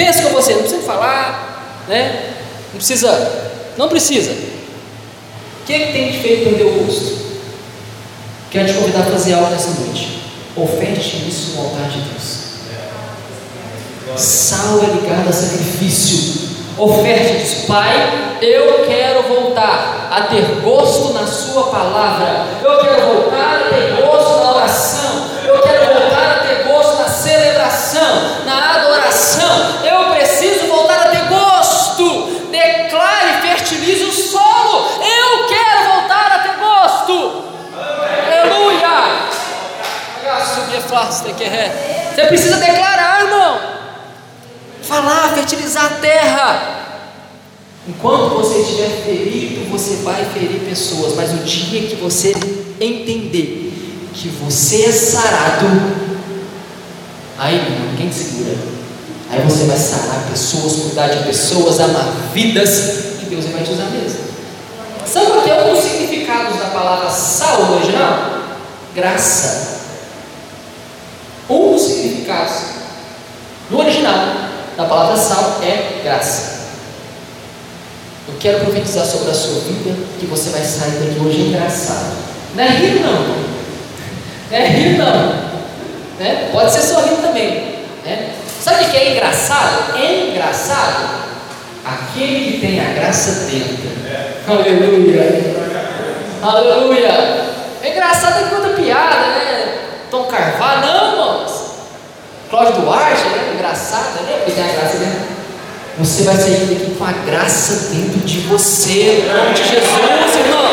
Pensa com você, não precisa falar, né? Não precisa, não precisa. O que, é que tem feito perder o gosto? Quero te convidar a fazer algo nessa noite. Oferte isso no altar de Deus. Sal é ligado a sacrifício. Oferte diz, Pai, eu quero voltar a ter gosto na Sua palavra. Eu quero voltar a ter gosto na oração. Você precisa declarar, irmão falar, fertilizar a terra. Enquanto você estiver ferido, você vai ferir pessoas, mas o dia que você entender que você é sarado, aí não, quem segura? Aí você vai sarar pessoas, cuidar de pessoas, amar vidas, e Deus vai te usar mesmo. Sabe qual é um dos significados da palavra no original? Graça. Um dos significados no da palavra sal é graça. Eu quero profetizar sobre a sua vida que você vai sair daqui hoje engraçado. Não é rir não. Não é rir não. Né? Pode ser sorrindo também. Né? Sabe o que é engraçado? É engraçado aquele que tem a graça dentro. Aleluia. Aleluia. É engraçado conta piada, né? Tom Carvalho, não, irmãos. Cláudio Duarte, né? Engraçado, né? Porque tem a graça dentro. Você vai sair daqui com a graça dentro de você, em nome de Jesus, irmão.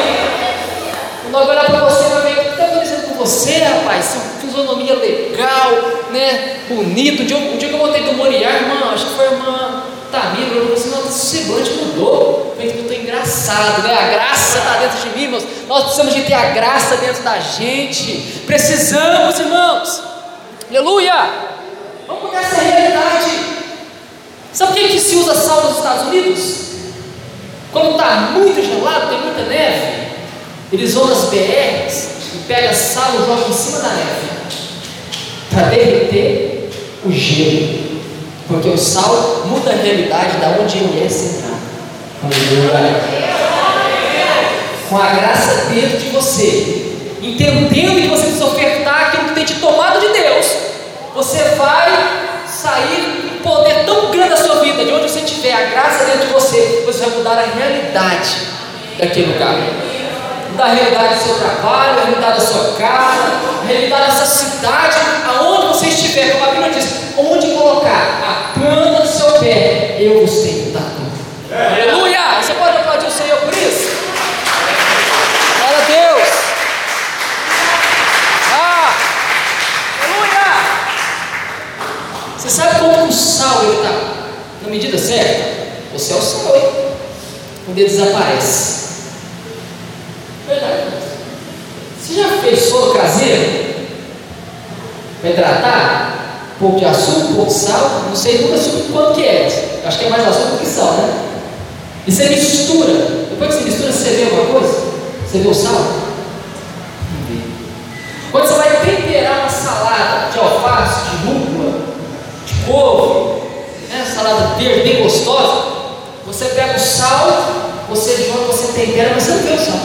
Quando olhar para você, vai ver o que está acontecendo com você, rapaz. Sua fisionomia legal, né? Bonito. O dia, dia que eu voltei do Moriá, irmão, acho que foi a irmã Tamira, eu falei assim, nossa, semblante mudou. Eu estou engraçado, né? A graça está dentro de mim, irmãos. Nós precisamos de ter a graça dentro da gente. Precisamos, irmãos. Aleluia! Vamos mudar essa realidade. Sabe por que, se usa sal nos Estados Unidos? Quando está muito gelado, tem muita neve, eles vão nas BRs e pegam sal e jogam em cima da neve para derreter o gelo. Porque o sal muda a realidade da onde ele é centrado. Com a graça dentro de você, entendendo que você precisa ofertar aquilo que tem te tomado de Deus você vai sair um poder tão grande da sua vida, de onde você tiver a graça dentro de você, você vai mudar a realidade daquele lugar. Mudar a realidade do seu trabalho, a realidade da sua casa, a realidade dessa cidade, aonde você estiver, como a Bíblia diz, onde colocar a planta do seu pé, eu vos tenho dado. Aleluia! Você pode aplaudir o Senhor por isso? Glória a Deus! Você sabe como o sal está na medida certa? Você é o sal, hein? Quando ele desaparece. Verdade. Você já fez solo caseiro? Para hidratar? Um pouco de açúcar, um pouco de sal, não sei nunca sobre quanto que é. Acho que é mais açúcar que sal, né? E você mistura. Depois que você mistura, você vê alguma coisa? Você vê o sal? Não vê. Quando você vai temperar uma salada de alface, de rúcula, couve, né, salada verde bem gostosa, você pega o sal, você joga, você tempera, mas você não vê o sal.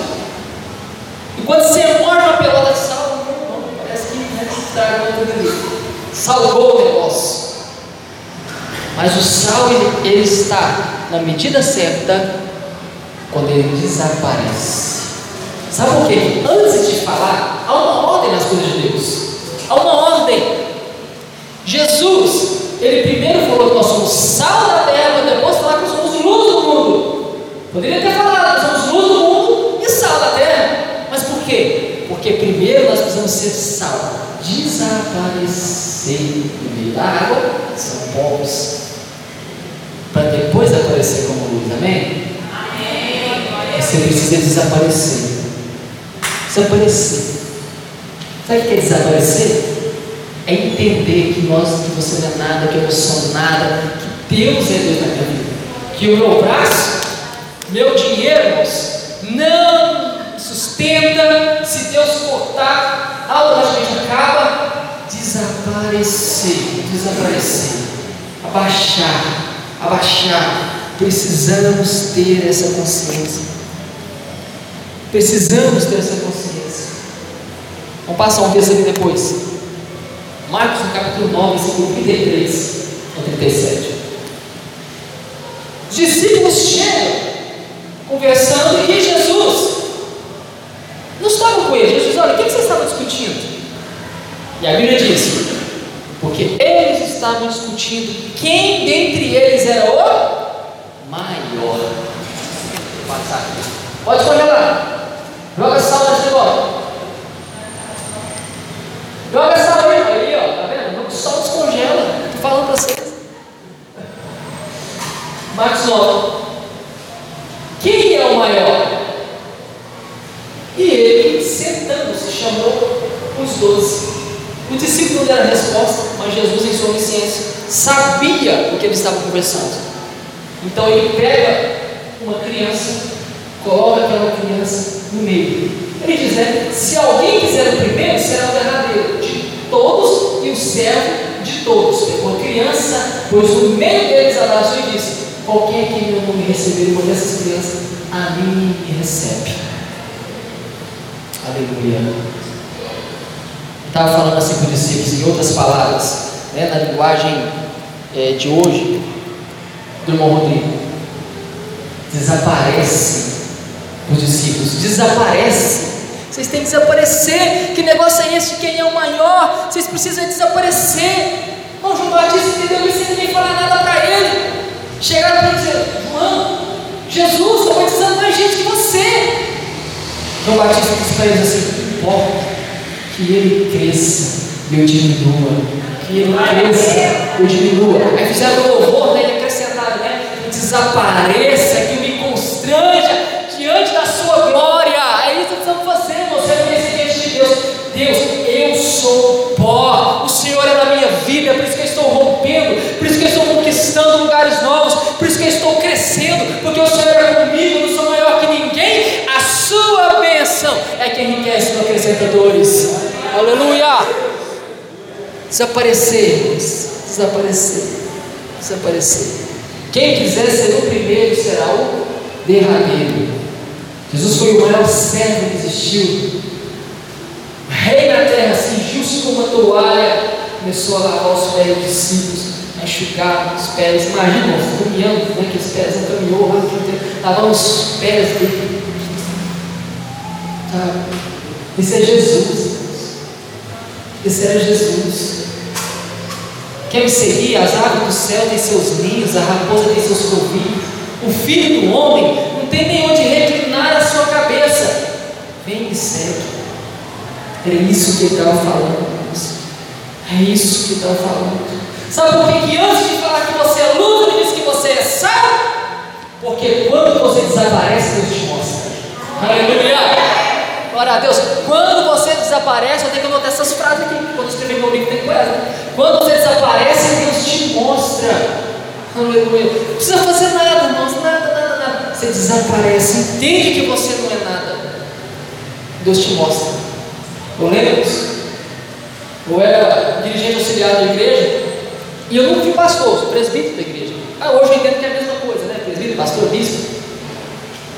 E quando você morde uma pelota de sal, não, parece que né, estragou tudo ali. Salgou o negócio. Mas o sal ele, ele está na medida certa quando ele desaparece. Sabe por quê? Antes de falar, há uma ordem nas coisas de Deus. Há uma ordem. Jesus, ele primeiro falou que nós somos sal da terra, mas depois falar que nós somos luz do mundo. Poderia ter falado que nós somos luz do mundo e sal da terra. Mas por quê? Porque primeiro nós precisamos ser sal, desaparecer no meio da água, são povos, para depois aparecer como luz, amém? amém? Você precisa desaparecer. Desaparecer. Sabe o que é desaparecer? É entender que nós, que você não é nada, que eu não sou nada, que Deus é Deus na minha vida. Que o meu braço, meu dinheiro, não sustenta se Deus cortar, automaticamente acaba desaparecer, desaparecer. abaixar, abaixar. Precisamos ter essa consciência. Precisamos ter essa consciência. Vamos passar um texto ali depois. Marcos, no capítulo 9, versículo 33 a 37. Os discípulos chegam conversando e Jesus não estava com eles. Jesus, olha, o que vocês estavam discutindo? E a Bíblia diz: porque eles estavam discutindo quem dentre eles era o maior. Pode congelar. Joga sal nesse negócio. Joga sal aí, aí, ó. Tá vendo? O sol descongela. Estou falando para vocês. Marcos 9. Quem é o maior? E ele, sentando-se, chamou os doze. O discípulo não deram resposta, mas Onisciência, sabia o que eles estavam conversando. Então ele pega uma criança, coloca aquela criança no meio. Ele diz: né, se alguém quiser o primeiro, será o derradeiro de todos e o servo de todos. Pegou a criança, pôs no meio deles, abraçou e disse: Qualquer que meu nome receber uma dessas crianças, a mim me recebe. Aleluia estava falando assim para os discípulos, em outras palavras, né, na linguagem é, de hoje, do irmão Rodrigo. Desaparece os discípulos, desaparece. Vocês têm que desaparecer. Que negócio é esse? Quem é o maior? Vocês precisam desaparecer. O João Batista entendeu isso sem ninguém falar nada para ele. Chegaram para dizer: João, Jesus está batizando mais gente que você. João Batista disse para eles assim: importa que ele cresça e eu diminua. Que ele cresça eu diminua. Aí fizeram o louvor, né? E acrescentaram, né? Desapareça, que me constranja diante da sua glória. É isso que estamos fazendo, você é diante de Deus. Deus, eu sou pó, o Senhor é na minha vida, por isso que eu estou rompendo, por isso que eu estou conquistando lugares novos, por isso que eu estou crescendo, porque o Senhor é comigo, não sou maior que ninguém, a sua bênção é que enriquece no acrescentadores. Aleluia! Desaparecer, desaparecer, desaparecer. Quem quiser ser o primeiro será o derradeiro. Jesus foi o maior servo que existiu. Rei na terra cingiu-se com uma toalha, começou a lavar os pés dos discípulos, a enxugar os pés. Imagina, caminhando, né, que os pés não caminhou, lavando os pés dele. Sabe? Isso é Jesus. Esse era Jesus. Quer me seguir? As aves do céu têm seus ninhos, a raposa tem seus covis. O filho do homem não tem nem onde reclinar a sua cabeça. Vem me segue. É isso que ele estava falando. É isso que ele estava falando. Sabe por que, que antes de falar que você é luz, ele disse que você é sal? Porque quando você desaparece, Deus te mostra. Aleluia! Glória a Deus. Quando você desaparece, eu tenho que anotar essas frases aqui. Quando eu escrever meu livro, tem com ela. Quando você desaparece, Deus te mostra. Aleluia. Não precisa fazer nada, irmãos. Nada, nada, nada. Você desaparece. Entende que você não é nada. Deus te mostra. Eu lembro disso. Eu era dirigente auxiliar da igreja. E eu nunca fui pastor, sou presbítero da igreja. Ah, hoje eu entendo que é a mesma coisa, né? Presbítero, pastor, bispo.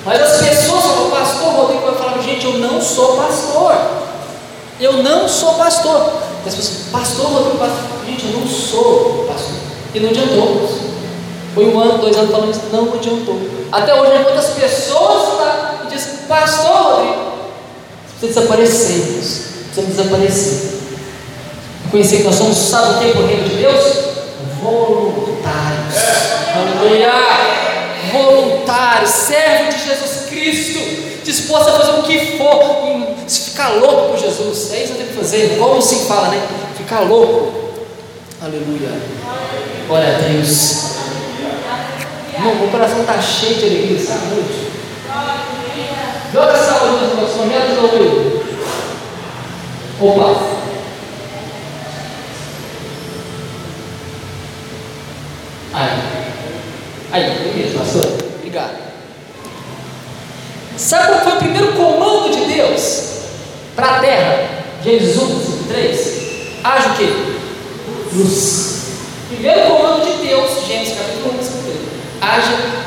Mas as pessoas falam, pastor Rodrigo vai falar, gente, eu não sou pastor. Eu não sou pastor. E as pessoas, pastor Rodrigo, pastor. gente, eu não sou pastor. E não adiantou. Foi um ano, dois anos falando isso, não adiantou. Até hoje, quantas pessoas tá, e diz, pastor Rodrigo, precisa desaparecer, precisa desaparecer. Conhecer que nós somos, sabe o que é o reino de Deus? Voluntários. Aleluia! voluntário, servo de Jesus Cristo, disposto a fazer o que for, ficar louco por Jesus. É isso que eu tenho que fazer. Como se fala, né? Ficar louco. Aleluia. Glória a Deus. Irmão, meu coração está cheio de alegria essa noite. Joga saúde no nosso momento novo. Opa. Aí. Aí, beleza, pastor. Obrigado. Sabe qual foi o primeiro comando de Deus para a terra? Gênesis 1, 3. Haja o quê? Luz. primeiro comando de Deus, Gênesis capítulo 1, haja